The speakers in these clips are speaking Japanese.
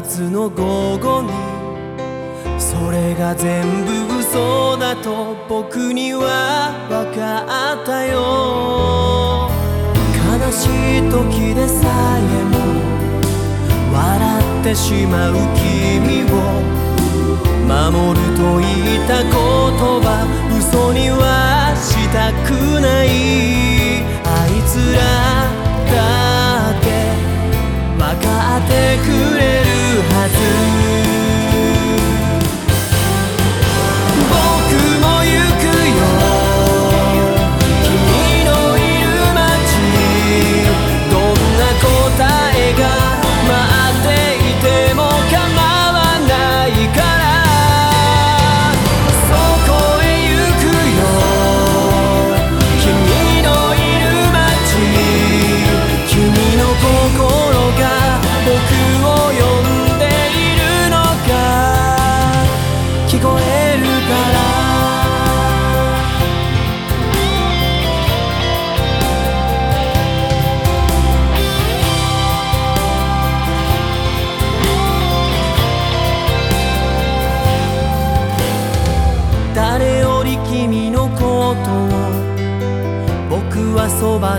の午後にそれが全部嘘だと僕には分かったよ。悲しい時でさえも笑ってしまう君を守ると言った言葉嘘にはしたくない。あいつらってくれるはず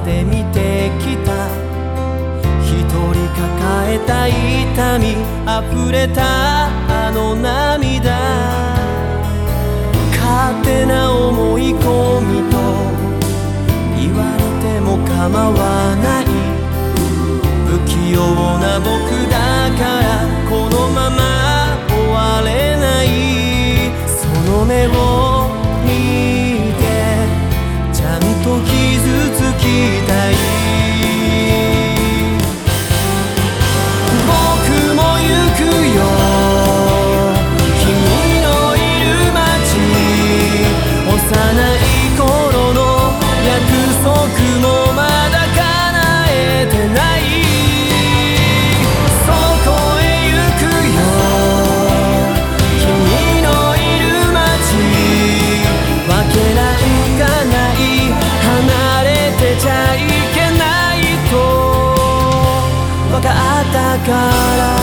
で見てきた。一人抱えた痛み溢れたあの涙。勝手な思い込みと言われても構わない。不器用な僕かったから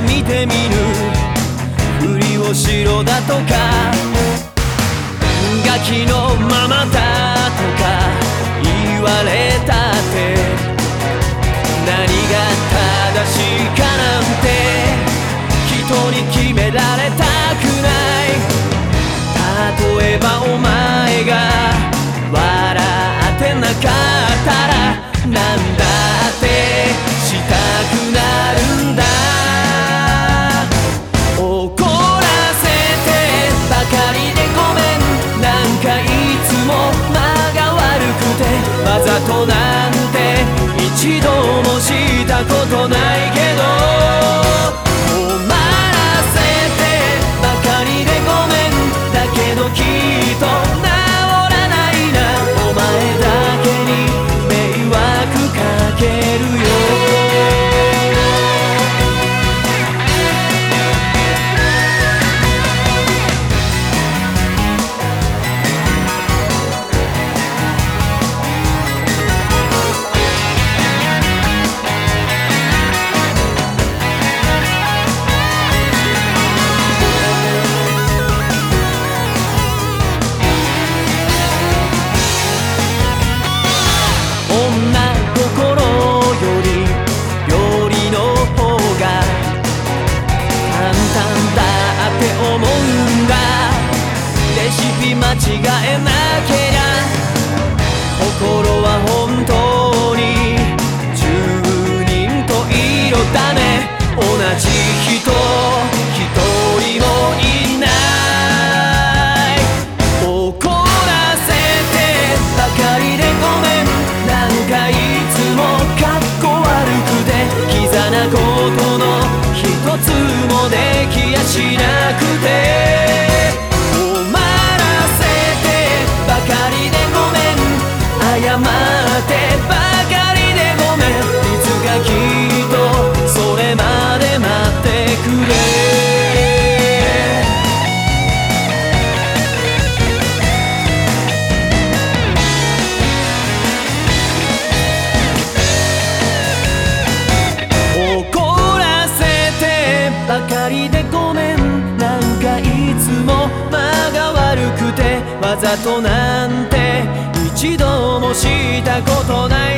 見てみる。ふりをしろだとか。ガキのままだとか。言われたって。何が正しいかなんて。人に決められたくない。例えばお前が。笑ってなかったら。なんだって。したくなるんだ。一度もしたことないけどとなんて一度もしたことない